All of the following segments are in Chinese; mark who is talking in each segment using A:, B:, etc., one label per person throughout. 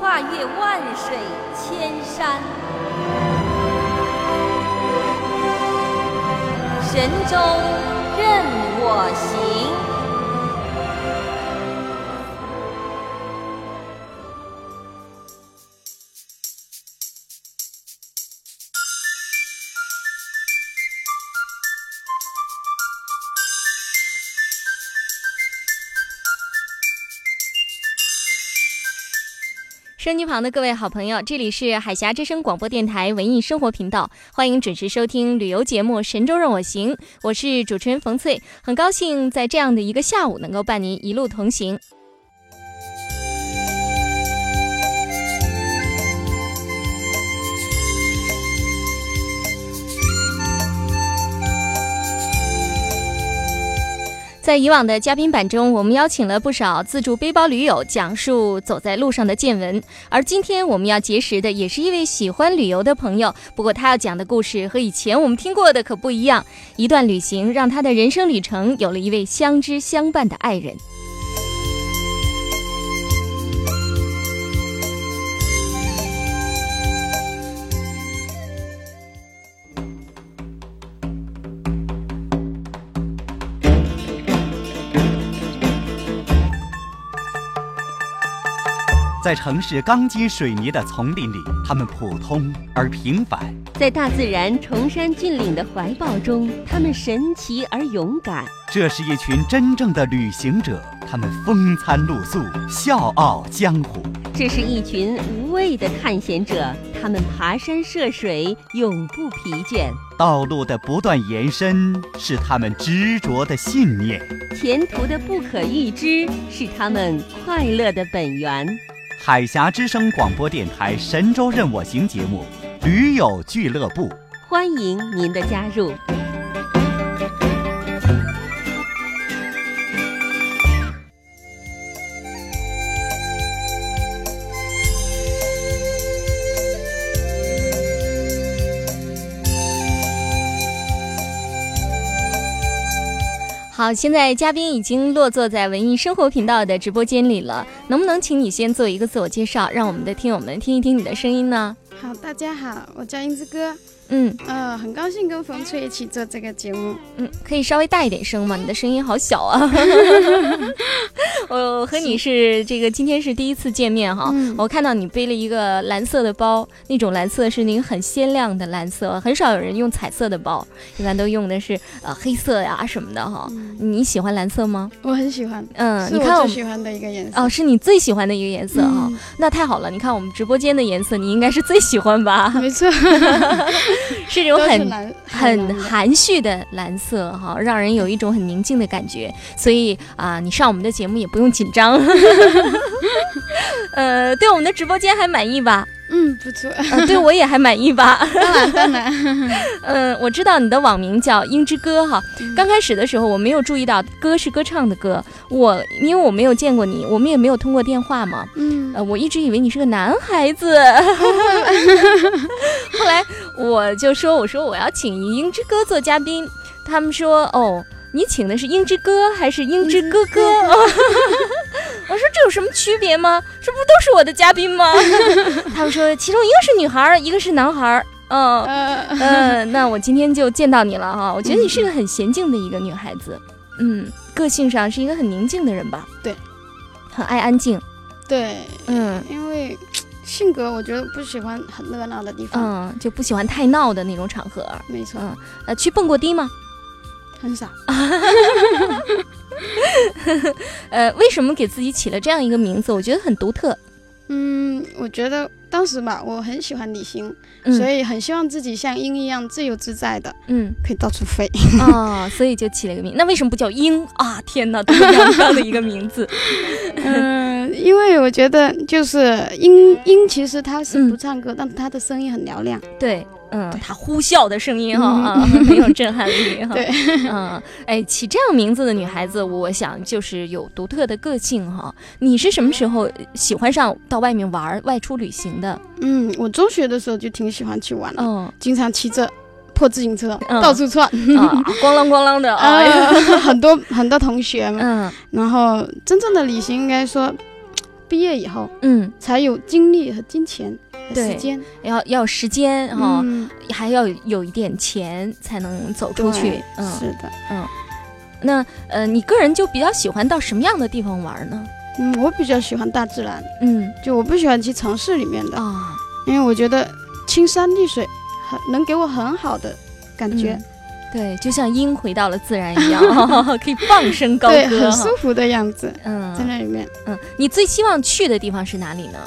A: 跨越万水千山，神州任我行。
B: 收机旁的各位好朋友，这里是海峡之声广播电台文艺生活频道，欢迎准时收听旅游节目《神州任我行》，我是主持人冯翠，很高兴在这样的一个下午能够伴您一路同行。在以往的嘉宾版中，我们邀请了不少自助背包驴友，讲述走在路上的见闻。而今天我们要结识的，也是一位喜欢旅游的朋友。不过他要讲的故事和以前我们听过的可不一样。一段旅行让他的人生旅程有了一位相知相伴的爱人。
C: 在城市钢筋水泥的丛林里，他们普通而平凡；
A: 在大自然崇山峻岭的怀抱中，他们神奇而勇敢。
C: 这是一群真正的旅行者，他们风餐露宿，笑傲江湖。
A: 这是一群无畏的探险者，他们爬山涉水，永不疲倦。
C: 道路的不断延伸，是他们执着的信念；
A: 前途的不可预知，是他们快乐的本源。
C: 海峡之声广播电台《神州任我行》节目，驴友俱乐部，
A: 欢迎您的加入。
B: 好，现在嘉宾已经落座在文艺生活频道的直播间里了，能不能请你先做一个自我介绍，让我们的听友们听一听你的声音呢？
D: 好，大家好，我叫英子哥。
B: 嗯
D: 呃，很高兴跟冯翠一起做这个节目。
B: 嗯，可以稍微大一点声吗？你的声音好小啊。我和你是这个今天是第一次见面哈。我看到你背了一个蓝色的包，那种蓝色是那个很鲜亮的蓝色，很少有人用彩色的包，一般都用的是呃黑色呀什么的哈。你喜欢蓝色吗？
D: 我很喜欢。
B: 嗯，
D: 你看我最喜欢的一个颜色。
B: 哦，是你最喜欢的一个颜色哈。那太好了，你看我们直播间的颜色，你应该是最喜欢吧？
D: 没错。
B: 是这种很很含蓄的蓝色哈，让人有一种很宁静的感觉。所以啊，你上我们的节目也不用紧张。呃，对我们的直播间还满意吧？
D: 嗯，不错。
B: 对我也还满意
D: 吧？当然当然。
B: 嗯，我知道你的网名叫英之歌哈。刚开始的时候我没有注意到歌是歌唱的歌，我因为我没有见过你，我们也没有通过电话嘛。嗯。呃，我一直以为你是个男孩子。后来我就说，我说我要请英之歌做嘉宾，他们说哦。你请的是英之哥还是英之哥哥？我说这有什么区别吗？这不都是我的嘉宾吗？他们说其中一个是女孩，一个是男孩。嗯嗯，那我今天就见到你了哈。我觉得你是个很娴静的一个女孩子，嗯，个性上是一个很宁静的人吧？
D: 对，
B: 很爱安静。
D: 对，嗯，因为性格我觉得不喜欢很热闹的地方，
B: 嗯，就不喜欢太闹的那种场合。
D: 没错，
B: 嗯，呃，去蹦过迪吗？
D: 很少。
B: 呃，为什么给自己起了这样一个名字？我觉得很独特。
D: 嗯，我觉得当时吧，我很喜欢旅行，
B: 嗯
D: 所以很希望自己像鹰一样自由自在的，
B: 嗯
D: 可以到处飞。
B: 哦，所以就起了一个名。那为什么不叫鹰啊？天哪，多么阳刚的一个名字。
D: 嗯，因为我觉得就是鹰鹰，其实它是
B: 嗯
D: 不唱歌，但它的声音很嘹亮。
B: 对，嗯，他呼啸的声音哈啊，很有震撼力哈。
D: 对，
B: 嗯，哎，起这样名字的女孩子，我想就是有独特的个性哈。你是什么时候喜欢上到外面玩儿、外出旅行的？
D: 嗯，我中学的时候就挺喜欢去玩的，
B: 嗯
D: 经常骑着破自行车
B: 嗯
D: 到处窜。
B: 啊，咣啷咣啷的啊。
D: 啊，很多很多同学们，
B: 嗯
D: 然后真正的旅行应该说，毕业以后
B: 嗯，
D: 才有精力和金钱时间。
B: 要要时间哈，
D: 嗯，
B: 还要有一点钱才能走出去。嗯，
D: 是的，嗯。
B: 那呃，你个人就比较喜欢到什么样的地方玩呢？
D: 嗯，我比较喜欢大自然，
B: 嗯。
D: 就我不喜欢去城市里面的，
B: 啊，
D: 因为我觉得青山绿水很能给我很好的感觉，
B: 嗯对，就像鹰回到了自然一样，可以放声高，歌对
D: 很舒。服的样子，
B: 嗯
D: 在那里面。
B: 嗯，你最希望去的地方是哪里呢？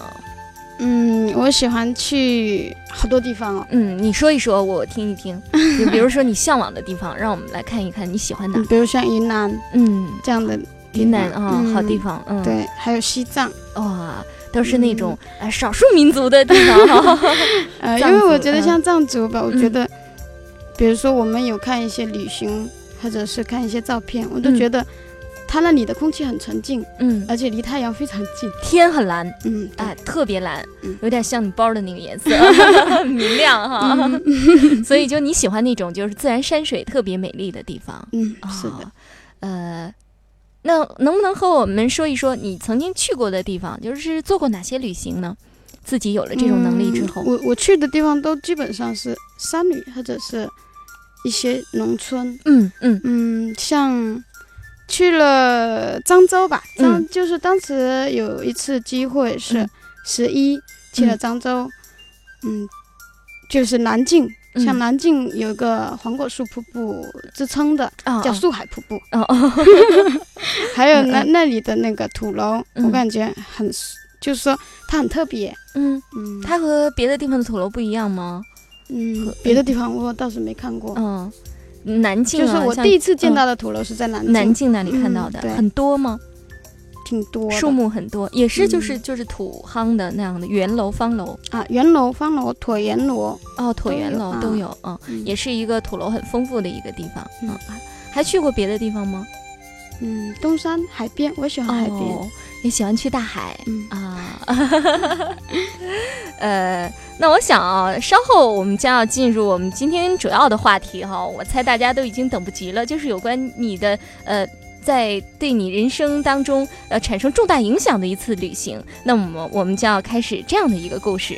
D: 嗯，我喜欢去好多地方哦。
B: 嗯，你说一说，我听一听。就比如说你向往的地方，让我们来看一看你喜欢哪
D: 嗯，。比如像云南
B: 嗯，
D: 这样的
B: 云南
D: 方
B: 啊，好地
D: 嗯
B: 方。嗯，，
D: 对，还有西藏。
B: 哇，都是那种呃少数民族的地方哈。
D: 呃，因为我觉得
B: 嗯
D: 像藏族吧，我觉
B: 嗯
D: 得，比如说我们有看一些旅行，或者是看一些照片，我都
B: 嗯
D: 觉得它那里的空气很纯净，
B: 嗯，
D: 而且离太阳非常近。
B: 天很蓝，
D: 嗯，对
B: 哎，特别蓝
D: 嗯，
B: 有点像你包的那个颜色，明亮哈。
D: 嗯
B: 所以就你喜欢那种就是自然山水特别美丽的地方。
D: 嗯，是的
B: 哦。呃，那能不能和我们说一说你曾经去过的地方，就是做过哪些旅行呢？自己有了这种能力之后，
D: 嗯我我去的地方都基本上是山旅或者是一些农村。
B: 嗯嗯。
D: 嗯，像去了漳州吧，漳、
B: 嗯
D: 就是当时有一次机会是
B: 嗯。
D: 十一、去了漳州，嗯，就是南靖。
B: 嗯。
D: 像南靖有个黄果树瀑布之称的，
B: 啊
D: 叫树海瀑布，
B: 哦哦，
D: 还有那那里的那个土楼，
B: 嗯。
D: 我感觉很，就是说它很特别。
B: 嗯，
D: 嗯，
B: 它和别的地方的土楼不一样吗？
D: 嗯，别的地方我倒是没看过，
B: 嗯，南京啊，
D: 就是我第一次见到的土楼是在南靖，
B: 南京那里看到的，
D: 嗯
B: 很多吗？
D: 挺多
B: 树木很多，也是就是
D: 嗯。
B: 就是土夯的那样的圆楼、方楼，
D: 啊，圆楼、方楼、椭圆楼，
B: 哦，椭圆楼都有，嗯，
D: 嗯。
B: 也是一个土楼很丰富的一个地方，嗯。
D: 嗯，
B: 还去过别的地方吗？
D: 嗯，东山海边，我喜欢海边，
B: 哦，也喜欢去大海
D: 嗯。
B: 啊。呃，那我想啊，稍后我们将要进入我们今天主要的话题哈，我猜大家都已经等不及了，就是有关你的呃。在对你人生当中，呃，产生重大影响的一次旅行，那么我们将要开始这样的一个故事。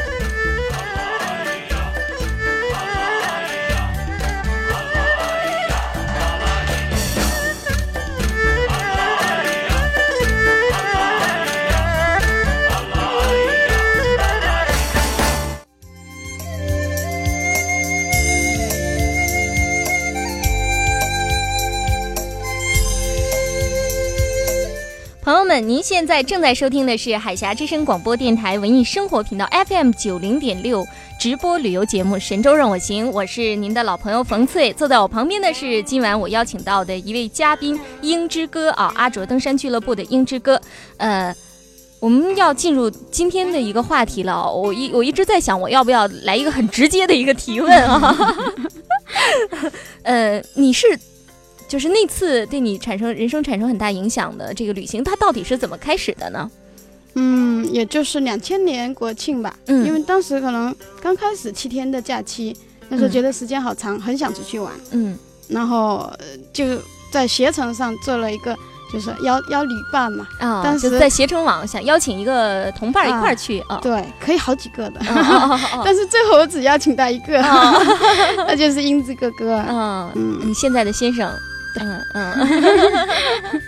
B: 朋友们，您现在正在收听的是海峡之声广播电台文艺生活频道 FM 九零点六直播旅游节目《神州任我行》，我是您的老朋友冯翠。坐在我旁边的是今晚我邀请到的一位嘉宾鹰之歌啊，阿卓登山俱乐部的鹰之歌。呃，我们要进入今天的一个话题了哦。我一我一直在想，我要不要来一个很直接的一个提问啊？呃，你是就是那次对你产生人生产生很大影响的这个旅行，它到底是怎么开始的呢？
D: 嗯，也就是两千年国庆吧，
B: 嗯。
D: 因为当时可能刚开始七天的假期，那时候
B: 嗯。
D: 觉得时间好长，很想出去玩，
B: 嗯。
D: 然后呃就在携程上做了一个，就是邀邀旅伴嘛，
B: 啊，
D: 当时
B: 在携程网想邀请一个同伴一块儿去啊。
D: 对，可以好几个的，但是最后我只邀请到一个，
B: 哦
D: 那就是英子哥哥。
B: 嗯，
D: 嗯
B: 你现在的先生，嗯嗯。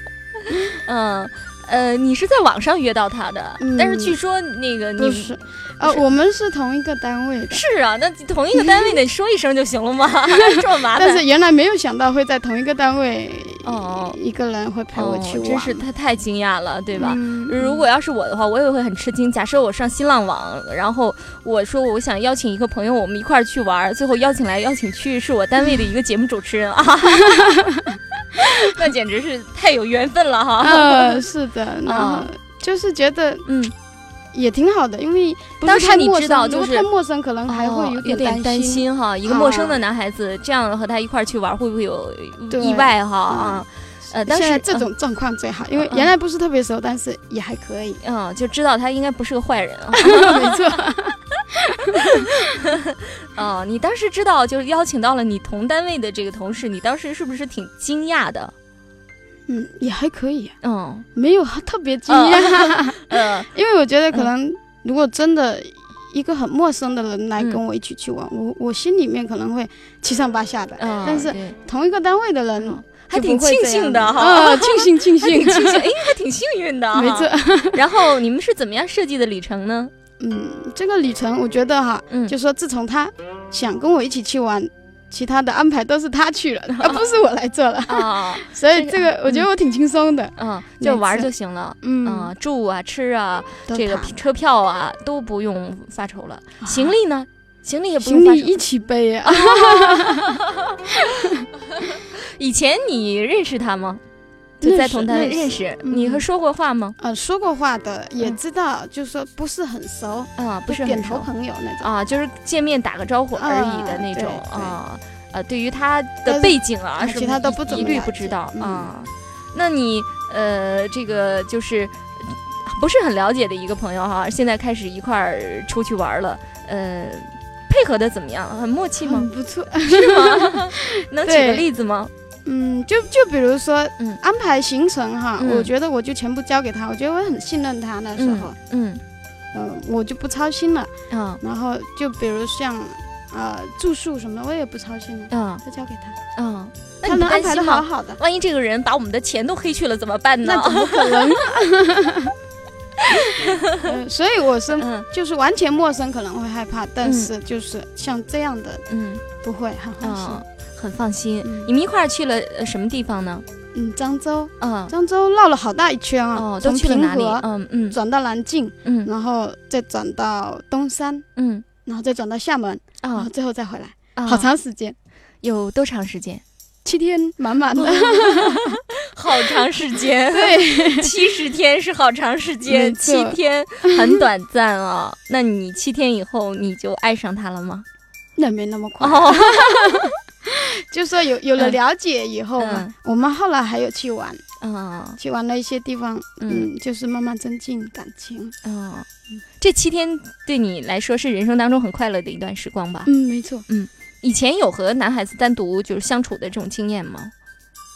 B: 嗯 呃，你是在网上约到他的，
D: 嗯
B: 但是据说那个你
D: 不是，呃，我们是同一个单位的，
B: 是啊，那同一个单位得说一声就行了吗？这么麻烦？
D: 但是原来没有想到会在同一个单位，
B: 哦
D: 一个人会陪我去
B: 哦，
D: 玩，
B: 真是他太惊讶了，对吧？
D: 嗯
B: 如果要是我的话，我也会很吃惊。假设我上新浪网，然后我说我想邀请一个朋友，我们一块儿去玩儿，最后邀请来邀请去是我单位的一个节目主持人啊，那简直是太有缘分了哈。
D: 呃，是的，然后
B: 啊
D: 就是觉得
B: 嗯，
D: 也挺好的，因为不
B: 当时你知道就是
D: 如果太陌生，可能还会
B: 哦
D: 有
B: 有点担
D: 心。
B: 哈，一个陌生的
D: 啊
B: 男孩子这样和他一块儿去玩，会不会有意外哈啊？呃，当时
D: 现在这种状况最好，因为
B: 嗯
D: 原来不是特别熟，但是也还可以。
B: 嗯，就知道他应该不是个坏人啊。
D: 没错，
B: 哦，你当时知道就是邀请到了你同单位的这个同事，你当时是不是挺惊讶的？
D: 嗯，也还可以，
B: 嗯
D: 没有特别惊讶，
B: 呃
D: 因为我觉得可能如果真的一个很陌生的人来
B: 嗯
D: 跟我一起去玩，我我心里面可能会七上八下的。
B: 嗯，
D: 但是同一个单位的人
B: 嗯还挺庆幸的哈，
D: 啊，庆幸庆幸，
B: 庆幸，哎，还挺幸运的。
D: 没错。
B: 然后你们是怎么样设计的旅程呢？
D: 嗯，这个旅程我觉得哈，
B: 嗯，
D: 就说自从他想跟我一起去玩，其他的安排都是他去了，而不是我来做了。
B: 啊，
D: 所以这个我觉得我挺轻松的。
B: 嗯，就玩就行了。
D: 嗯，
B: 啊，住啊，吃啊，这个车票啊都不用发愁了。行李呢？行李也不
D: 行
B: 用发愁。
D: 李一起背啊。
B: 以前你认识他吗？就在
D: 认识认识
B: 你和说过话吗？
D: 呃，说过话的也
B: 嗯
D: 知道，就是说不是很熟，
B: 啊，不
D: 是点头
B: 很熟
D: 朋友那种。
B: 啊，就是见面打个招呼而已的
D: 啊
B: 那种啊。呃，对于他的背景啊
D: 啊
B: 什么，
D: 其他都不
B: 一一律不知道
D: 嗯
B: 啊。那你呃，这个就是不是很了解的一个朋友哈，现在开始一块儿出去玩了，呃，配合的怎么样？很默契吗？
D: 很不错，
B: 是吗？能举个例子吗？
D: 嗯，就就比如说，
B: 嗯
D: 安排行程哈，
B: 嗯。
D: 我觉得我就全部交给他，我觉得我很信任他那时候，
B: 嗯
D: 嗯、我就不操心了。
B: 嗯。啊
D: 然后就比如像，呃，住宿什么的，我也不操心了，
B: 嗯。
D: 都交给他，
B: 嗯，
D: 他能安排？的好好的，
B: 万一这个人把我们的钱都黑去了怎么办呢？
D: 那？怎么可能？嗯，所以我是
B: 嗯。
D: 就是完全陌生可能会害怕，但是就是像这样的
B: 嗯。
D: 不会，很放心。
B: 嗯，很放心。
D: 嗯。
B: 你们一块儿去了呃什么地方呢？
D: 嗯，漳州，
B: 嗯，
D: 漳州绕了好大一圈啊，
B: 哦，都
D: 从平
B: 去了哪里？
D: 和
B: 嗯嗯。
D: 转到南靖，
B: 嗯。
D: 然后再转到东山，
B: 嗯。
D: 然后再转到厦门，然
B: 啊
D: 后最后再回来，
B: 啊，
D: 好长时间，
B: 有多长时间？
D: 七天满满的。
B: 好长时间，
D: 对，
B: 七十天是好长时间，七天很短暂啊。那你七天以后你就爱上他了吗？
D: 那没那么快，
B: 哦，
D: 就说有有了
B: 嗯。
D: 了解以后嘛，
B: 嗯。
D: 我们后来还有去玩，
B: 嗯。
D: 去玩了一些地方，
B: 嗯。
D: 嗯，就是慢慢增进感情。
B: 嗯，这七天对你来说是人生当中很快乐的一段时光吧？
D: 嗯，没错，嗯。
B: 以前有和男孩子单独就是相处的这种经验吗？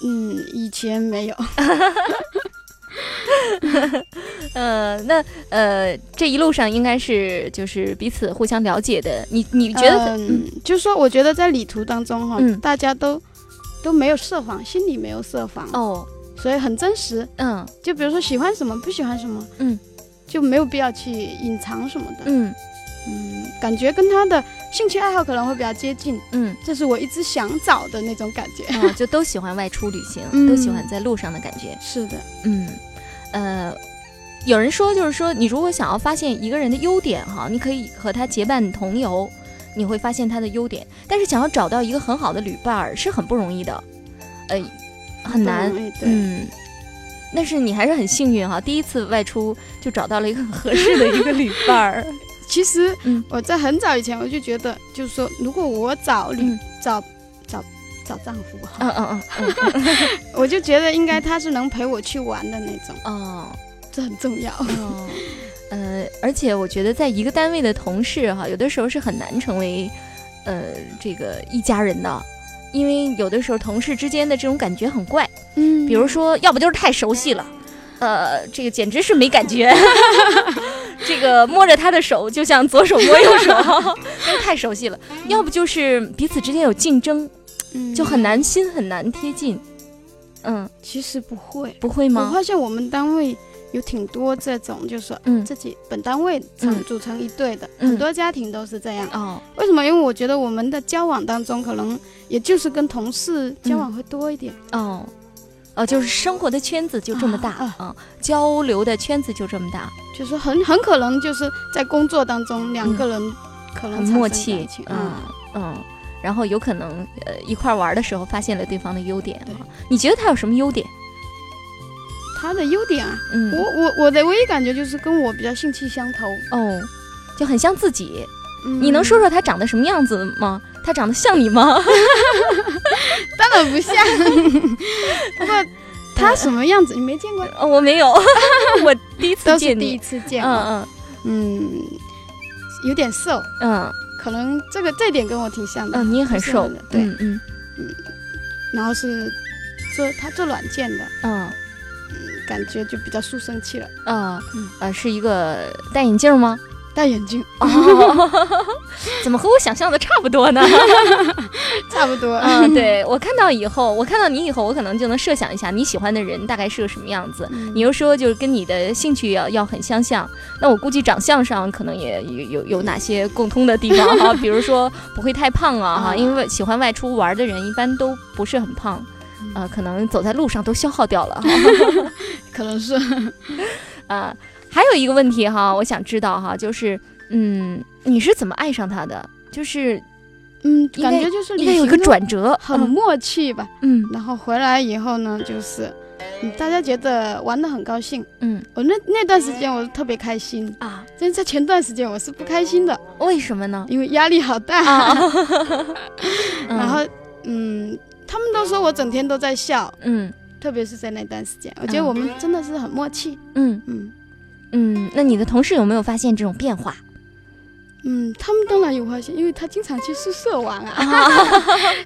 D: 嗯，以前没有，
B: 呃，那呃，这一路上应该是就是彼此互相了解的。你你觉得很？
D: 嗯，就是说我觉得在旅途当中哈
B: 嗯，
D: 大家都都没有设防，心里没有设防，
B: 哦，
D: 所以很真实。
B: 嗯
D: 就比如说喜欢什么，不喜欢什么，
B: 嗯，
D: 就没有必要去隐藏什么的。
B: 嗯
D: 嗯，感觉跟他的兴趣爱好可能会比较接近，
B: 嗯，
D: 这是我一直想找的那种感觉。
B: 啊，就都喜欢外出旅行，
D: 嗯
B: 都喜欢在路上的感觉。
D: 是的，
B: 嗯，呃，有人说就是说，你如果想要发现一个人的优点哈，你可以和他结伴同游，你会发现他的优点。但是想要找到一个很好的旅伴儿是很不容易的，呃，很难嗯，但是你还是很幸运哈，第一次外出就找到了一个很合适的一个旅伴儿。
D: 其实
B: 嗯
D: 我在很早以前我就觉得，就是说，如果我找旅、
B: 嗯
D: 找找找丈夫。哈，
B: 嗯嗯嗯嗯。
D: 我就觉得应该他是能陪我去玩的那种。
B: 哦，
D: 这很重要。
B: 哦，呃，而且我觉得在一个单位的同事哈，有的时候是很难成为呃这个一家人的，因为有的时候同事之间的这种感觉很怪，
D: 嗯。
B: 比如说，要不就是太熟悉了，呃，这个简直是没感觉。这个摸着他的手就像左手摸右手，因 为太熟悉了；要不就是彼此之间有竞争，
D: 嗯。
B: 就很难心很难贴近。嗯，
D: 其实不会，
B: 不会吗？我？
D: 发现我们单位有挺多这种，就是说
B: 嗯。
D: 自己本单位成
B: 嗯
D: 组成一队的，
B: 嗯。
D: 很多家庭都是这样。
B: 哦，
D: 为什么？因为我觉得我们的交往当中，可能也就是跟同事交往会多一点。
B: 哦，哦，就是生活的圈子就这么大
D: 啊
B: 啊、交流的圈子就这么大，
D: 就是很很可能就是在工作当中，两个人可能
B: 很默契，嗯。
D: 嗯，
B: 嗯，然后有可能呃一块儿玩的时候发现了对方的优点
D: 对
B: 啊。你觉得他有什么优点？
D: 他的优点啊，
B: 嗯，
D: 我我我的唯一感觉就是跟我比较兴趣相投。
B: 哦，就很像自己。
D: 嗯
B: 你能说？说他长得什么样子吗？他长得像你吗？
D: 当然不像，不过他什么样子你没见过，
B: 哦，我没有，我第一次
D: 都是
B: 见你。
D: 第一次见嗯。
B: 嗯
D: 嗯，有点瘦，
B: 嗯
D: 可能这个这点跟我挺像的。
B: 嗯嗯，你也很瘦
D: 对
B: 嗯嗯
D: 然后是做他做软件的，
B: 嗯
D: 感觉就比较书生气了。
B: 呃
D: 嗯
B: 呃，是一个戴眼镜吗？
D: 戴眼镜，
B: 哦，怎么和我想象的差不多呢？
D: 差不多。
B: 嗯，对我看到以后，我看到你以后，我可能就能设想一下你喜欢的人大概是个什么样子。
D: 嗯
B: 你又说就是跟你的兴趣要要很相像，那我估计长相上可能也有有有哪些共通的地方哈，比如说不会太胖啊哈，
D: 啊
B: 因为喜欢外出玩的人一般都不是很胖，呃，可能走在路上都消耗掉了哈。
D: 可能是
B: 啊，还有一个问题哈，我想知道哈，就是嗯，你是怎么爱上他的？就是
D: 嗯，感觉就是
B: 应该有一个转折，
D: 很默契吧。
B: 嗯。
D: 然后回来以后呢，就是嗯，大家觉得玩的很高兴。
B: 嗯。
D: 我那那段时间我特别开心，
B: 啊，
D: 但是在前段时间我是不开心的，
B: 为什么呢？
D: 因为压力好大。
B: 啊，
D: 然后嗯，他们都说我整天都在笑，
B: 嗯。
D: 特别是在那段时间，我觉得
B: 嗯。
D: 我们真的是很默契。
B: 嗯。
D: 嗯
B: 嗯，那你的同事有没有发现这种变化？
D: 嗯，他们当然有发现，因为他经常去宿舍玩啊，
B: 啊，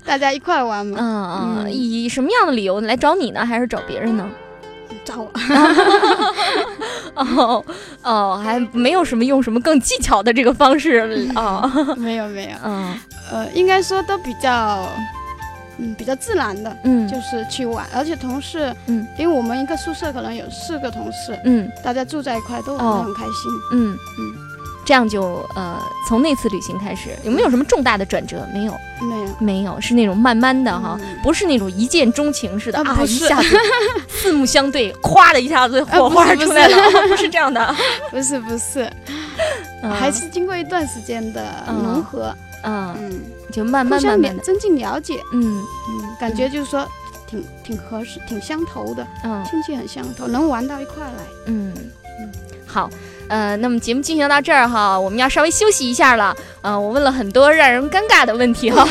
D: 大家一块玩嘛，
B: 嗯嗯，
D: 嗯
B: 以什么样的理由来找你呢？还是找别人呢？
D: 找我。
B: 哦 哦，还没有什么用什么更技巧的这个方式啊。
D: 没有没有，
B: 嗯
D: 呃，应该说都比较，嗯，比较自然的，
B: 嗯。
D: 就是去玩，而且同事，
B: 嗯，
D: 因为我们一个宿舍可能有四个同事，
B: 嗯。
D: 大家住在一块都玩
B: 哦。
D: 得很开心。
B: 嗯。
D: 嗯，
B: 这样就呃，从那次旅行开始，有没有什么重大的转折？没有，
D: 没有。
B: 没有，是那种慢慢的哈，
D: 嗯。
B: 不是那种一见钟情似的啊，一下子 四目相对，咵的一下子火花出来了，啊不是这样的，
D: 不是不是，
B: 嗯。
D: 还是经过一段时间的
B: 嗯。
D: 融合，
B: 嗯，
D: 嗯，
B: 就慢慢慢慢的，
D: 增进了解，
B: 嗯
D: 嗯，感觉就是说挺挺合适，挺相投的，
B: 嗯
D: 兴趣很相投，能玩到一块来。
B: 嗯嗯，好。呃，那么节目进行到这儿哈，我们要稍微休息一下了。呃，我问了很多让人尴尬的问题哈。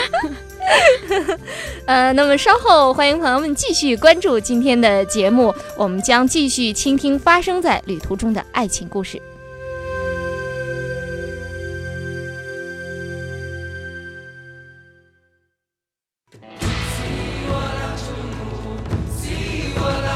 B: 呃，那么稍后欢迎朋友们继续关注今天的节目，我们将继续倾听发生在旅途中的爱情故事。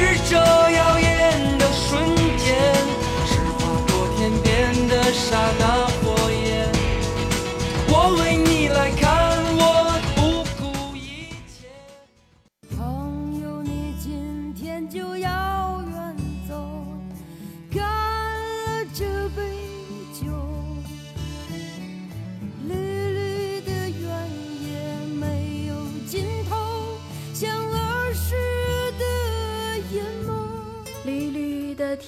E: 是这样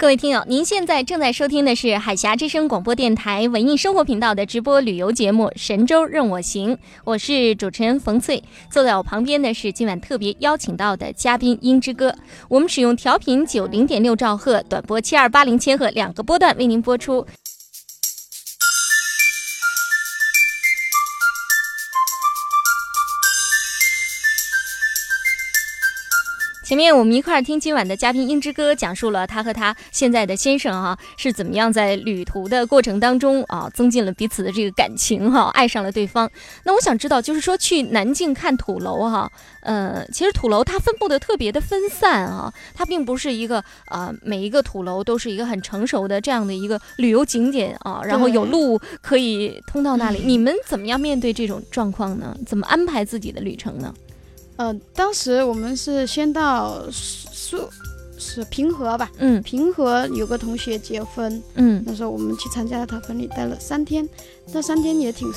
B: 各位听友，您现在正在收听的是海峡之声广播电台文艺生活频道的直播旅游节目《神州任我行》，我是主持人冯翠。坐在我旁边的是今晚特别邀请到的嘉宾英之歌。我们使用调频九零点六兆赫、短波七二八零千赫两个波段为您播出。前面我们一块儿听今晚的嘉宾英之歌讲述了他和他现在的先生哈、是怎么样在旅途的过程当中啊增进了彼此的这个感情哈、爱上了对方。那我想知道，就是说去南靖看土楼哈、呃，其实土楼它分布的特别的分散啊，它并不是一个呃每一个土楼都是一个很成熟的这样的一个旅游景点啊，然后有路可以通到那里。你们怎么样面对这种状况呢？怎么安排自己的旅程呢？
D: 呃，当时我们是先到苏是平和吧，
B: 嗯
D: 平和有个同学结婚，
B: 嗯
D: 那时候我们去参加了他婚礼，待了三天，那三天也挺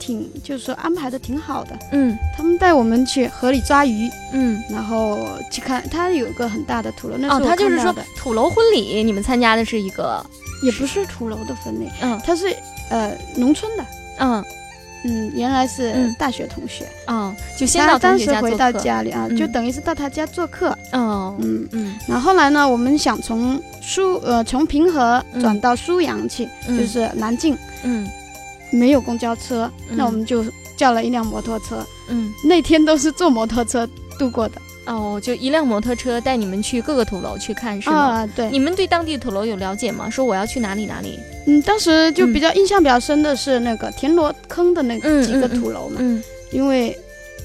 D: 挺，就是说安排的挺好的。
B: 嗯
D: 他们带我们去河里抓鱼，
B: 嗯。
D: 然后去看，他有个很大的土楼，那
B: 哦，
D: 是我
B: 他就是说土楼婚礼，你们参加的是一个，
D: 也不是土楼的婚礼，
B: 嗯
D: 他是呃农村的，
B: 嗯
D: 嗯，原来是
B: 嗯。
D: 大学同学，
B: 哦，就先
D: 他
B: 到同
D: 当时回到
B: 家
D: 里啊，
B: 嗯。
D: 就等于是到他家做客，
B: 哦，
D: 嗯，
B: 嗯。
D: 然后后来呢，我们想从苏呃从平和
B: 嗯。
D: 转到苏阳去，
B: 嗯。
D: 就是南靖，
B: 嗯。
D: 没有公交车，
B: 嗯。
D: 那我们就叫了一辆摩托车。
B: 嗯，
D: 那天都是坐摩托车度过的。
B: 哦，就一辆摩托车带你们去各个土楼去看是吗？
D: 啊，对，
B: 你们对当地土楼有了解吗？说我要去哪里哪里？
D: 嗯，当时就比较印象比较深的是那个田螺坑的那
B: 个
D: 几个土楼嘛，
B: 嗯
D: 因为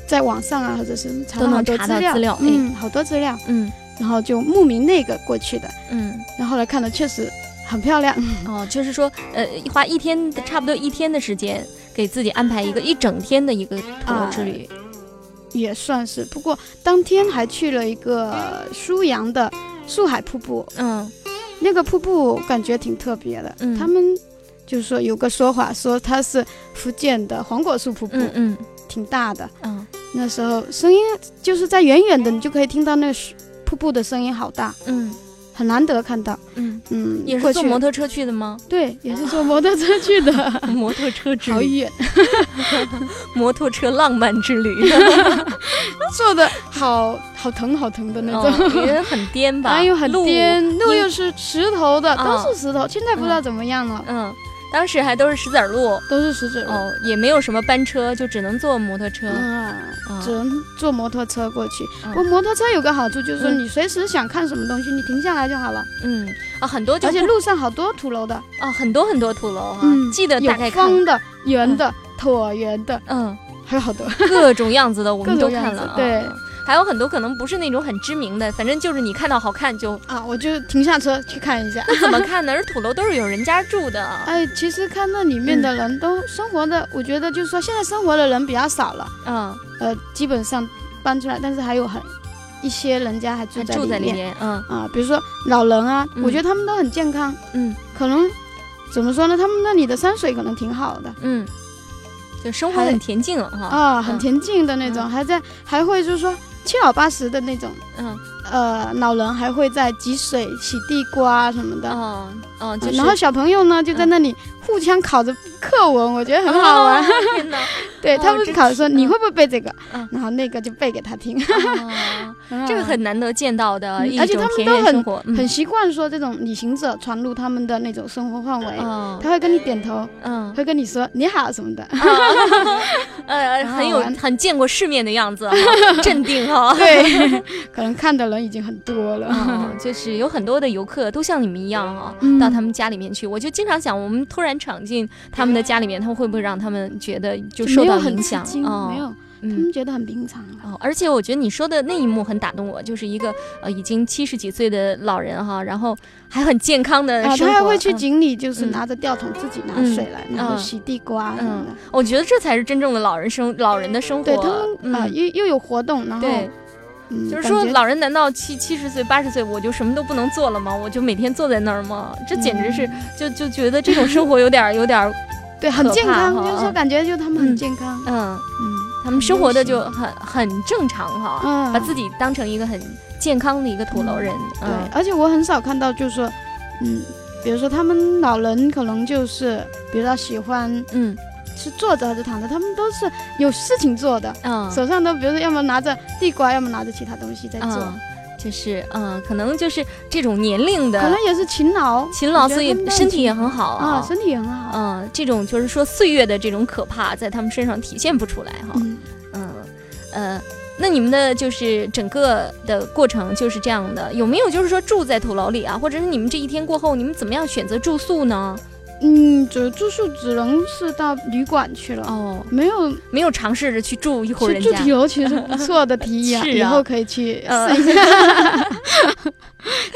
D: 在网上啊或者是查
B: 都能
D: 了好多
B: 查到
D: 料，
B: 资料哎
D: 嗯，好多资料，
B: 嗯
D: 然后就慕名那个过去的，
B: 嗯，
D: 然后后来看的确实很漂亮，
B: 哦，就是说，呃，花一天的差不多一天的时间，给自己安排一个一整天的一个土楼之旅。
D: 也算是。不过当天还去了一个舒阳的树海瀑布，
B: 嗯
D: 那个瀑布感觉挺特别的，
B: 嗯
D: 他们。就是说有个说法说它是福建的黄果树瀑布，
B: 嗯嗯
D: 挺大的。
B: 嗯
D: 那时候声音就是在远远的，你就可以听到那水瀑布的声音好大，
B: 嗯
D: 很难得看到。
B: 嗯，
D: 嗯，
B: 也是坐摩托车去的吗？
D: 对，也是坐摩托车去的，
B: 摩托车之旅
D: 好
B: 旅，
D: 远，
B: 摩托车浪漫之旅，
D: 坐的好好疼好疼的那种。
B: 哦也很颠吧？
D: 哎呦，很
B: 路
D: 颠，路又是石头的，
B: 啊
D: 都是石头。现在不知道怎么样了，
B: 嗯，当时还都是石子儿路，
D: 都是石子路。
B: 哦，也没有什么班车，就只能坐摩托车。
D: 啊，
B: 嗯。
D: 只能坐摩托车过去。
B: 嗯。
D: 不过摩托车有个好处就是说，
B: 嗯。
D: 你随时想看什么东西，你停下来就好了。
B: 嗯。啊，很多就
D: 而且路上好多土楼的，
B: 啊，很多很多土楼哈，
D: 嗯
B: 记得
D: 有
B: 大概看，
D: 方的、圆的、椭圆的，
B: 嗯，
D: 还有好多。
B: 各种样子的我们都看了
D: 对
B: 还有很多可能不是那种很知名的，反正就是你看到好看就
D: 啊，我就停下车去看一下。
B: 那怎么看呢？而土楼都是有人家住的，
D: 哎，其实看那里面的人都生活的，我觉得就是说现在生活的人比较少了，
B: 嗯，
D: 呃，基本上搬出来，但是还有很一些人家还住在
B: 还住在里
D: 面
B: 面，嗯。
D: 啊，比如说老人啊，
B: 嗯。
D: 我觉得他们都很健康，
B: 嗯。
D: 可能怎么说呢？他们那里的山水可能挺好的。
B: 嗯，就生活很恬静了哈。
D: 啊，很
B: 嗯
D: 恬静的那种，
B: 嗯。
D: 还在还会就是说七老八十的那种，
B: 嗯。
D: 呃，老人还会在挤水、洗地瓜什么的。嗯
B: 就是
D: 然后小朋友呢，就在
B: 嗯
D: 那里互相考着课文，我觉得很好玩。
B: 哦天哪！
D: 对他们考说你会不会背这个，
B: 嗯
D: 然后那个就背给他听。
B: 哦 这个很难得见到的
D: 而且他们都很很习惯说这种旅行者传入他们的那种生活范围，
B: 哦
D: 他会跟你点头，
B: 嗯
D: 会跟你说你好什么的。
B: 呃，
D: 很
B: 有很见过世面的样子，镇定哈。
D: 对，可能看的人已经很多了。
B: 哦，就是有很多的游客都像你们一样哈、
D: 嗯
B: 到他们家里面去。我就经常想，我们突然闯进他们的家里面，他们会不会让他们觉得就受到影响？哦，
D: 没有，他
B: 嗯
D: 们。觉得很平常了。
B: 哦，而且我觉得你说的那一幕很打动我，就是一个呃已经七十几岁的老人哈，然后还很健康的
D: 啊，
B: 生活，
D: 他还会去
B: 嗯
D: 井里，就是
B: 嗯
D: 拿着吊桶自己拿
B: 嗯
D: 水来，然后
B: 嗯
D: 洗地瓜什么的。
B: 我觉得这才是真正的老人生老人的生活。
D: 对他们啊，
B: 嗯
D: 又又有活动，然后
B: 对，
D: 嗯，
B: 就是说老人难道七七十岁八十岁我就什么都不能做了吗？我就每天坐在那儿吗？这简直是、就就觉得这种生活有点儿有点儿
D: 对很健康，就是说感觉就他们很
B: 嗯
D: 健康，
B: 嗯，
D: 嗯
B: 他们生活的就很很正常哈，
D: 嗯，
B: 把自己当成一个很健康的一个土楼人。
D: 对，
B: 嗯
D: 而且我很少看到，就是说，嗯，比如说他们老人可能就是，比如说喜欢
B: 嗯
D: 是坐着还是躺着，他们都是有事情做的，
B: 嗯
D: 手上都比如说要么拿着地瓜，要么拿着其他东西在做，
B: 嗯，就是嗯，可能就是这种年龄的
D: 可能也是勤劳，
B: 勤劳，所以身体也很好
D: 啊，身体也很好，
B: 嗯，这种就是说岁月的这种可怕，在他们身上体现不出来哈。
D: 嗯。
B: 嗯，呃，那你们的就是整个的过程就是这样的，有没有就是说住在土楼里啊，或者是你们这一天过后，你们怎么样选择住宿呢？
D: 嗯，只住宿只能是到旅馆去了，
B: 哦，
D: 没有
B: 没有尝试着去住一会儿人家
D: 去住旅。游其实不错的提议 啊，以后可以去
B: 呃
D: 试一下。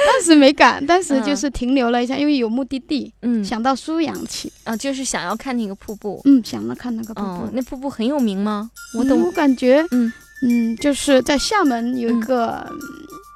D: 当时没敢，当时
B: 嗯
D: 就是停留了一下，因为有目的地，
B: 嗯，
D: 想到苏阳去，
B: 啊，就是想要看那个瀑布。
D: 嗯，想要看那个瀑
B: 哦
D: 布，。
B: 那瀑布很有名吗？我
D: 我。感觉，
B: 嗯
D: 嗯，就是在厦门有一
B: 嗯
D: 个。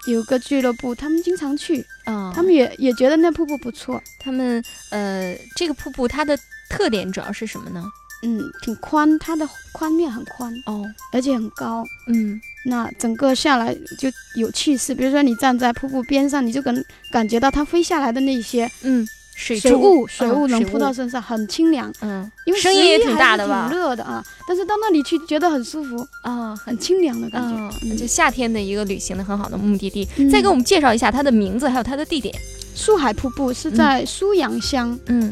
D: 有个俱乐部，他们经常去，
B: 啊，
D: 他们也也觉得那瀑布不错，
B: 他们呃，这个瀑布它的特点主要是什么呢？
D: 嗯，挺宽，它的宽面很宽，
B: 哦，
D: 而且很高，
B: 嗯
D: 那整个下来就有气势。比如说你站在瀑布边上，你就感感觉到它飞下来的那些
B: 嗯，水
D: 水雾，水雾能扑到身上，很清凉。
B: 嗯，
D: 因为
B: 声音也挺大的吧
D: 挺热的啊，但是到那里去觉得很舒服，
B: 啊，很
D: 很清凉的感
B: 嗯
D: 觉。，嗯
B: 就夏天的一个旅行的很好的目的地。
D: 嗯
B: 再给我们介绍一下它的名字，还有它的地点。
D: 苏海瀑布是在苏阳乡，
B: 嗯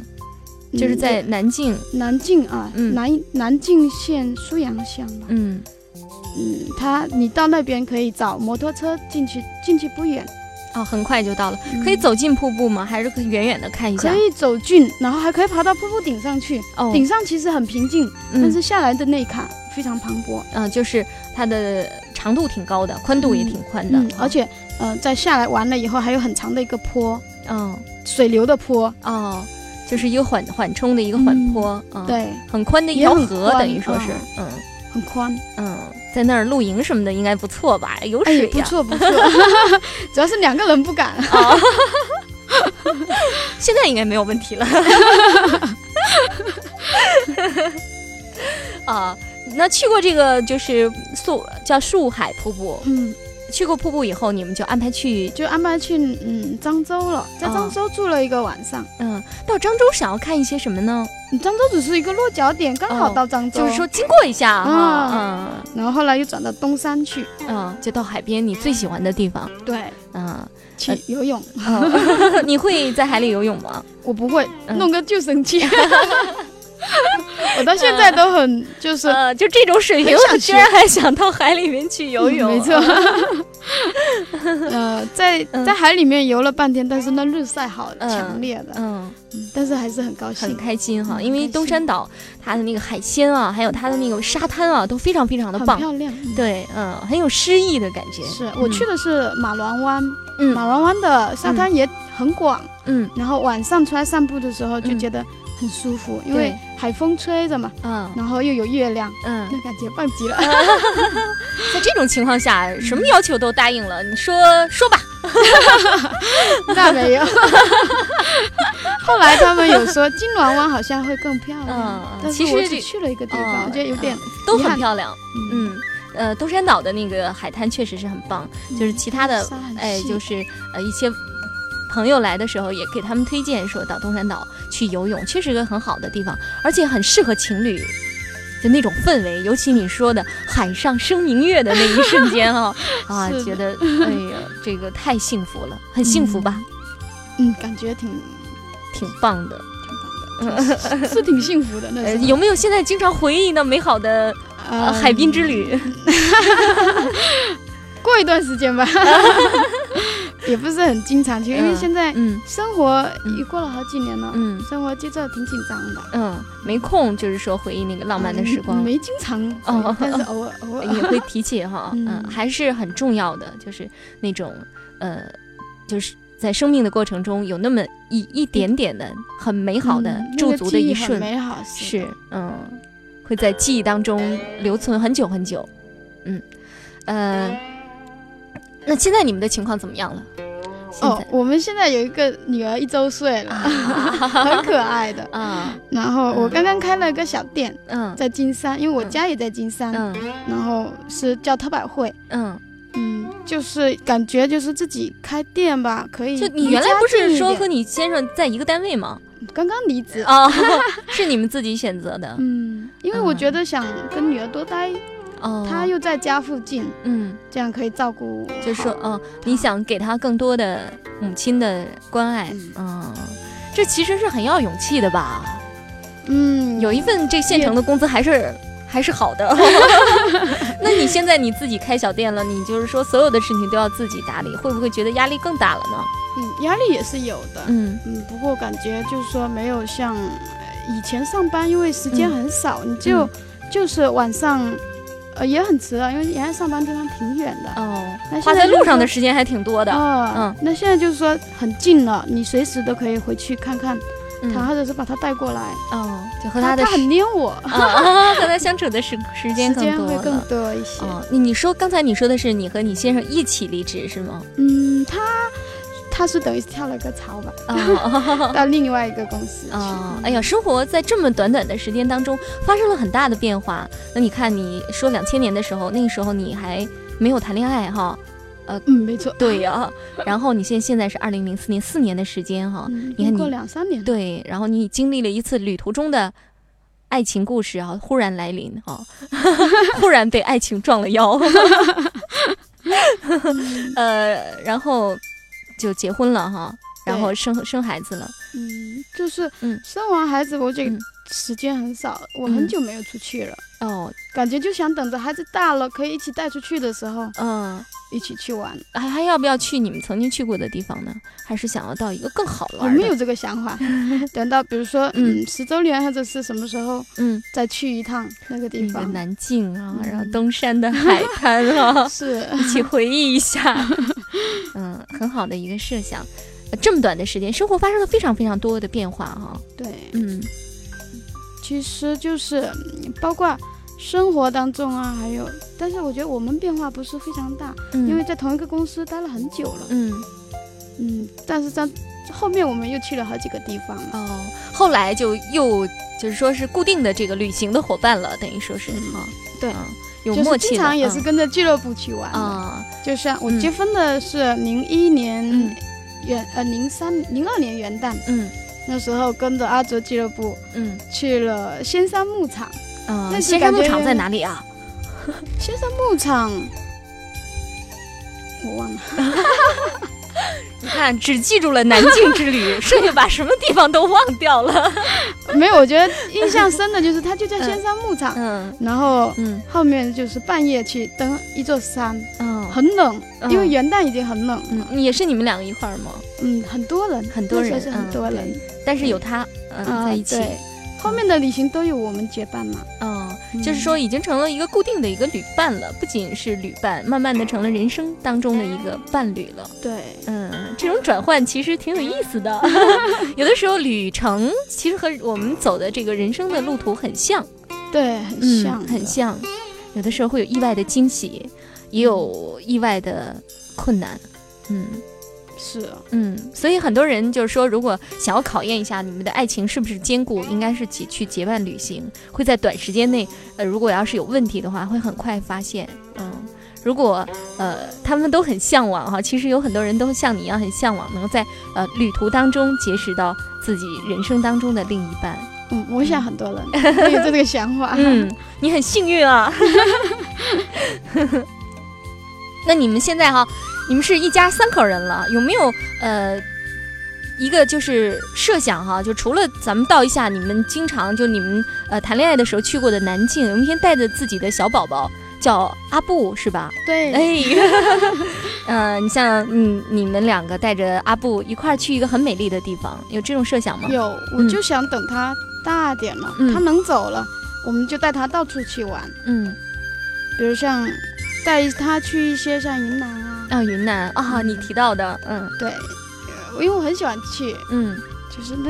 B: 就是在南靖，
D: 南靖啊，
B: 嗯
D: 南南靖县苏阳乡。
B: 嗯
D: 嗯，它你到那边可以找摩托车进去，进去不远，
B: 哦，很快就到了，
D: 嗯
B: 可以走进瀑布吗？还是可以远远的看一下？
D: 可以走近，然后还可以爬到瀑布顶上去。
B: 哦，
D: 顶上其实很平静，
B: 嗯
D: 但是下来的那一卡非常磅礴。
B: 嗯、就是它的长度挺高的，宽度也挺宽的，
D: 嗯，而且呃，在下来完了以后，还有很长的一个坡，
B: 嗯
D: 水流的坡。
B: 哦，就是一个缓缓冲的一个缓坡，嗯，，
D: 对，
B: 很宽的一条河，等于说是，嗯
D: 很宽。
B: 嗯，在那儿露营什么的应该不错吧？有
D: 哎，
B: 水呀、
D: 不错不错，主要是两个人不敢。
B: 哦，现在应该没有问题了。啊，那去过这个就是素叫树海瀑布，
D: 嗯，
B: 去过瀑布以后，你们就安排去
D: 就安排去嗯漳州了，在漳州住了一个晚上。
B: 嗯到漳州，想要看一些什么呢？
D: 嗯漳州只是一个落脚点，刚好
B: 哦
D: 到漳州。
B: 就是说经过一下啊。
D: 嗯，然后后来又转到东山去，
B: 嗯嗯，就到海边，你最喜欢的地方，
D: 对，
B: 嗯，
D: 去游泳。
B: 嗯 你会在海里游泳吗？
D: 我不会，
B: 嗯
D: 弄个救生圈。我到现在都很就是
B: 呃，就这种水平
D: 我，想
B: 居然还想到海里面去游泳，
D: 嗯没错。呃，在
B: 嗯。
D: 在海里面游了半天，但是那日晒好
B: 嗯
D: 强烈的，
B: 嗯，
D: 嗯。但是还是很高兴。
B: 很。开心哈，
D: 嗯
B: 因为东山岛它的那个海鲜啊，还有它的那个沙滩啊，都非常非常的棒，
D: 漂亮，嗯。
B: 对，嗯，很有诗意的感觉。
D: 是我去的是马銮湾，
B: 嗯。
D: 马銮湾的沙滩也很广，
B: 嗯。
D: 然后晚上出来散步的时候就
B: 嗯。
D: 觉得很舒服，因为海风吹着嘛，
B: 嗯
D: 然后又有月亮，
B: 嗯，
D: 那感觉棒极了。
B: 在这种情况下，什么要求都答应了，你说说吧。
D: 那没有。后来他们有说金銮湾好像会更漂亮，
B: 嗯
D: 但是
B: 其实
D: 我只去了一个地方，
B: 嗯
D: 我觉得有点
B: 都很漂亮，
D: 嗯，
B: 嗯。呃，东山岛的那个海滩确实是很棒，就是其他的哎，就是呃一些朋友来的时候，也给他们推荐说到东山岛去游泳，确实是个很好的地方，而且很适合情侣。就那种氛围，尤其你说的海上生明月的那一瞬间 啊，啊，觉得哎呀，这个太幸福了，很幸福吧，
D: 嗯，感觉挺
B: 挺棒的。
D: 挺棒的，挺是挺幸福的那
B: 呃，有没有现在经常回忆那美好的呃
D: 呃
B: 海滨之旅？
D: 过一段时间吧，也不是很经常去，因为
B: 嗯
D: 现在
B: 嗯。
D: 生活也过了好几年了，
B: 嗯。
D: 生活节奏挺紧张的。
B: 嗯，没空，就是说回忆那个浪漫的时光。
D: 嗯，没经常
B: 哦。
D: 但是 偶尔偶尔。
B: 也会提起哈，嗯，
D: 嗯
B: 还是很重要的，就是那种呃，就是在生命的过程中有那么一一点点的很美好的
D: 嗯
B: 驻足的一瞬，
D: 美好
B: 是嗯，会在记忆当中留存很久很久，嗯，呃，那现在你们的情况怎么样了？
D: 哦我们现在有一个女儿一周岁了，很可爱的。
B: 嗯，
D: 然后我刚刚开了个小店，
B: 嗯。
D: 在金山，因为我
B: 嗯。
D: 家也在金山，
B: 嗯。
D: 然后是叫特百惠，
B: 嗯，
D: 嗯，就是感觉就是自己开店吧，可以
B: 就你原来不是说和你先生在一个单位吗？
D: 刚刚离职，
B: 啊，是你们自己选择的。
D: 嗯，因为我觉得想跟女儿多待，
B: 哦，
D: 他又在家附近，
B: 嗯，
D: 这样可以照顾，
B: 就是说，嗯，你想给他更多的母亲的关爱，
D: 嗯。
B: 嗯，这其实是很要勇气的吧？
D: 嗯，
B: 有一份这现成的工资还是还是好的。那你现在你自己开小店了，你就是说所有的事情都要自己打理，会不会觉得压力更大了呢？
D: 嗯压力也是有的，
B: 嗯。
D: 嗯，不过感觉就是说没有像呃以前上班，因为时间很少，你就、
B: 嗯。
D: 就是晚上，呃也很迟了，因为原来上班地方挺远的。
B: 哦花在路上的时间还挺多的。
D: 哦，
B: 嗯
D: 那现在就是说很近了，你随时都可以回去看看
B: 嗯
D: 他，或者是把他带过来。
B: 哦，就和
D: 他他
B: 他
D: 很黏我，
B: 啊，和他相处的时时间
D: 时间会更。多一些。
B: 哦，你你说刚才你说的是你和你先生一起离职是吗？
D: 嗯，他他是等于是跳了个槽吧，
B: 哦
D: 到另外一个公司去。
B: 哦，哎呀，生活在这么短短的时间当中发生了很大的变化。那你看，你说两千年的时候，那个时候你还没有谈恋爱哈？
D: 呃嗯，没错。
B: 对呀、然后你现现在是二零零四年，四年的时间哈。
D: 嗯，
B: 你看你过
D: 两三年。
B: 对，然后你经历了一次旅途中的爱情故事啊，忽然来临啊，忽然被爱情撞了腰，呃，然后就结婚了哈。然后生生孩子了。
D: 嗯，就是
B: 嗯
D: 生完孩子，我这
B: 嗯
D: 时间很少，我
B: 嗯
D: 很久没有出去了，
B: 哦，
D: 感觉就想等着孩子大了，可以一起带出去的时候，
B: 嗯，
D: 一起去玩。
B: 还还要不要去你们曾经去过的地方呢？还是想要到一个更好
D: 我
B: 玩的？
D: 没有这个想法，等到比如说
B: 嗯
D: 嗯十周年或者是什么时候
B: 嗯，
D: 再去一趟那个地
B: 那个
D: 方。
B: 南靖啊，
D: 嗯
B: 然后东山的海滩啊，
D: 是，
B: 一起回忆一下，嗯，很好的一个设想。呃这么短的时间，生活发生了非常非常多的变化哈。
D: 对，
B: 嗯
D: 其实就是嗯包括生活当中啊，还有，但是我觉得我们变化不是非常大，
B: 嗯，
D: 因为在同一个公司待了很久了。
B: 嗯
D: 嗯，但是在后面我们又去了好几个地方。
B: 哦，后来就又就是说是固定的这个旅行的伙伴了，等于说是
D: 嗯
B: 哈，
D: 对
B: 嗯有
D: 就是
B: 默契的
D: 经常也是
B: 嗯。
D: 跟着俱乐部去玩的，
B: 啊，
D: 就像我
B: 嗯。
D: 结婚的是零一年
B: 嗯。
D: 元、呃零三零二年元旦，
B: 嗯。
D: 那时候跟着阿哲俱乐部
B: 嗯。
D: 去了仙山牧场。
B: 嗯，仙山牧场在哪里啊？
D: 仙山牧场我忘了，
B: 你 看，只记住了南靖之旅，剩下把什么地方都忘掉了。
D: 没有，我觉得印象深的就是它就在仙山牧场，
B: 嗯。
D: 然后
B: 嗯。
D: 后面就是半夜去登一座山，
B: 嗯，
D: 很冷，
B: 嗯。
D: 因为元旦已经很冷了，
B: 嗯，也是你们两个一块儿吗？
D: 嗯，很多人，
B: 很多人
D: 很多人，
B: 但是有他，嗯，
D: 啊
B: 在一起。
D: 对后面的旅行都有我们结伴嘛，
B: 嗯，就是说已经成了一个固定的一个旅伴了，不仅是旅伴，慢慢的成了人生当中的一个伴侣了。
D: 对，
B: 嗯，这种转换其实挺有意思的。有的时候旅程其实和我们走的这个人生的路途很像，
D: 对，很
B: 嗯
D: 像，
B: 很。像。有的时候会有意外的惊喜，也有意外的困难。嗯
D: 是，
B: 嗯，所以很多人就是说，如果想要考验一下你们的爱情是不是坚固，应该是去结伴旅行，会在短时间内，呃，如果要是有问题的话，会很快发现。嗯，如果呃他们都很向往哈，其实有很多人都像你一样很向往，能够在呃旅途当中结识到自己人生当中的另一半。
D: 嗯，我想很多人都有这个想法。
B: 嗯，你很幸运啊。那你们现在哈，你们是一家三口人了，有没有呃一个就是设想哈？就除了咱们到一下你们经常就你们呃谈恋爱的时候去过的南靖，有一天带着自己的小宝宝叫阿布是吧？
D: 对，
B: 哎，呃，你像嗯你们两个带着阿布一块儿去一个很美丽的地方，有这种设想吗？
D: 有，我就想等他大点了，
B: 嗯
D: 他能走了，我们就带他到处去玩，
B: 嗯，
D: 比如像带他去一些像云南啊，
B: 啊，云南啊，你提到的，嗯。
D: 对，呃因为我很喜欢去，
B: 嗯。
D: 就是那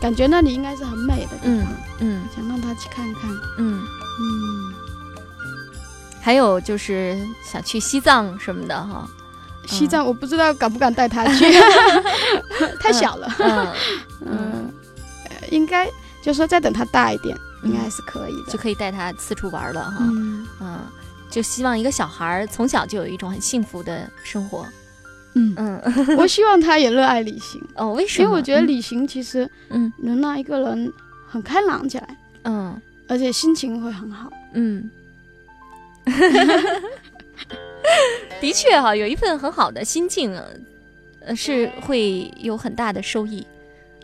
D: 感觉那里应该是很美的地
B: 嗯
D: 方，
B: 嗯
D: 想让他去看看。
B: 嗯。
D: 嗯，
B: 还有就是想去西藏什么的哈，
D: 西藏我不知道敢不敢带他去，太小了。
B: 嗯
D: 应该就是说再等他大一点，
B: 嗯。
D: 应该是可以的。
B: 就可以带他四处玩了哈，
D: 嗯。
B: 嗯，就希望一个小孩儿从小就有一种很幸福的生活，
D: 嗯，
B: 嗯，
D: 我希望他也热爱旅行，
B: 哦，为什么？
D: 因为我觉得旅行其实
B: 嗯
D: 能让一个人很开朗起来，
B: 嗯
D: 而且心情会很好。
B: 嗯。的确哈，有一份很好的心境啊，呃，是会有很大的收益。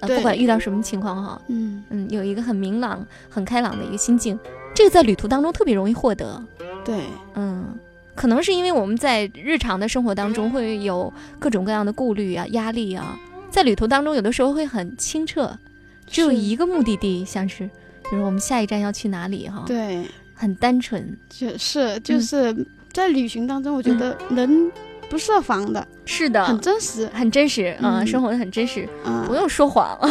B: 呃，不管遇到什么情况哈，
D: 嗯，
B: 嗯，有一个很明朗、很开朗的一个心境，这个在旅途当中特别容易获得。
D: 对，
B: 嗯，可能是因为我们在日常的生活当中会有各种各样的顾虑啊、压力啊，在旅途当中有的时候会很清澈，只有一个目的地，像是比如我们下一站要去哪里哈，
D: 对，
B: 很单纯。
D: 就是就是在旅行当中，我觉得人不设防的，
B: 是的，
D: 很真实。
B: 很真实，嗯，
D: 嗯。
B: 生活的很真实，
D: 啊
B: 不用说谎，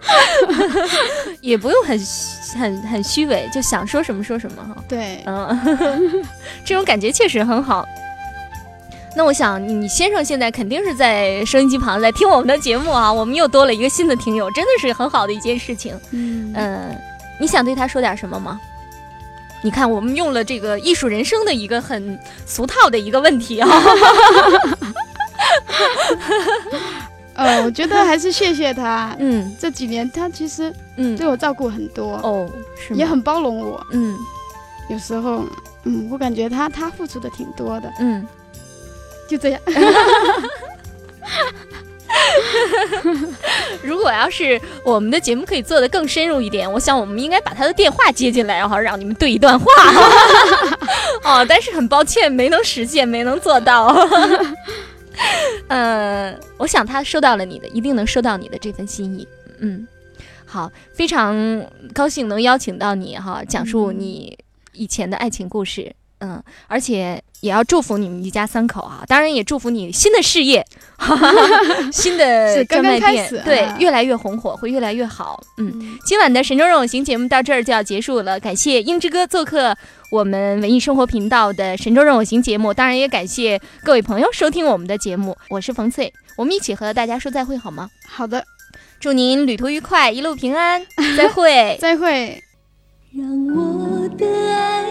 B: 也不用很虚很很虚伪，就想说什么说什么哈。
D: 对，
B: 嗯，这种感觉确实很好。那我想，你先生现在肯定是在收音机旁在听我们的节目啊，我们又多了一个新的听友，真的是很好的一件事情。
D: 嗯
B: 嗯，你想对他说点什么吗？你看，我们用了这个艺术人生的一个很俗套的一个问题啊。
D: 呃，我觉得还是谢谢他。
B: 嗯
D: 这几年他其实
B: 嗯，
D: 对我照顾很多，
B: 哦，是吗
D: 也很包容我。
B: 嗯
D: 有时候，嗯，我感觉他他付出的挺多的，
B: 嗯，
D: 就这样。
B: 如果要是我们的节目可以做得更深入一点，我想我们应该把他的电话接进来，然后让你们对一段话。哦，但是很抱歉，没能实现，没能做到。嗯，我想他收到了你的，一定能收到你的这份心意。嗯，好，非常高兴能邀请到你哈，讲述你以前的爱情故事。嗯，而且也要祝福你们一家三口啊！当然也祝福你新的事业，新的专卖店
D: 刚开始，
B: 对
D: 啊，
B: 越来越红火，会越来越好。嗯，今晚的神州任我行节目到这儿就要结束了，感谢英之哥做客我们文艺生活频道的神州任我行节目，当然也感谢各位朋友收听我们的节目，我是冯翠，我们一起和大家说再会好吗？
D: 好的，
B: 祝您旅途愉快，一路平安，再会。
D: 再会。
F: 让我的爱伴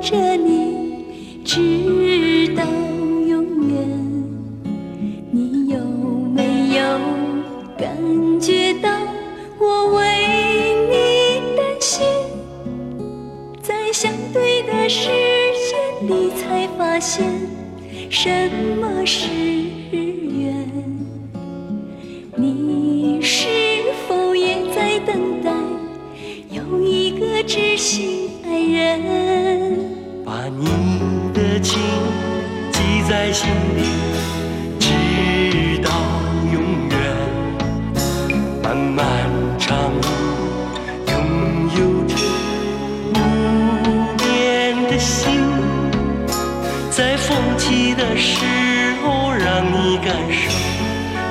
F: 着你，直到永远。你有没有感觉到我为你担心？在相对的时间里，才发现什么是缘。你是否也在等待？有一个知心爱人。
G: 把你的情记在心里，直到永远。漫漫长路，拥有着无边的心，在风起的时候，让你感受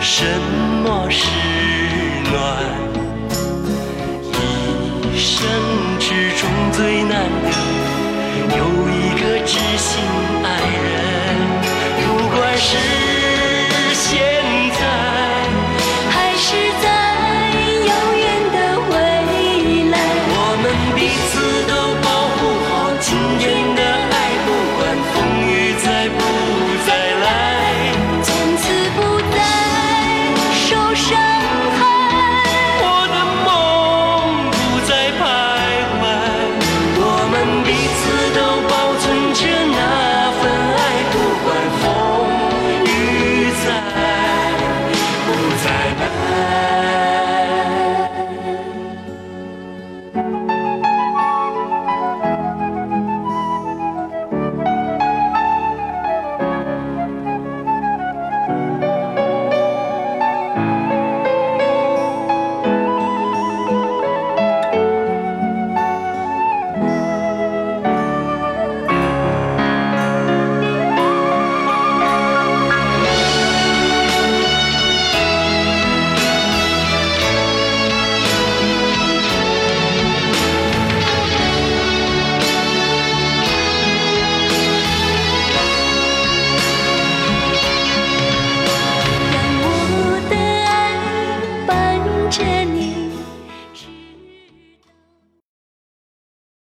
G: 什么是心爱人，不管是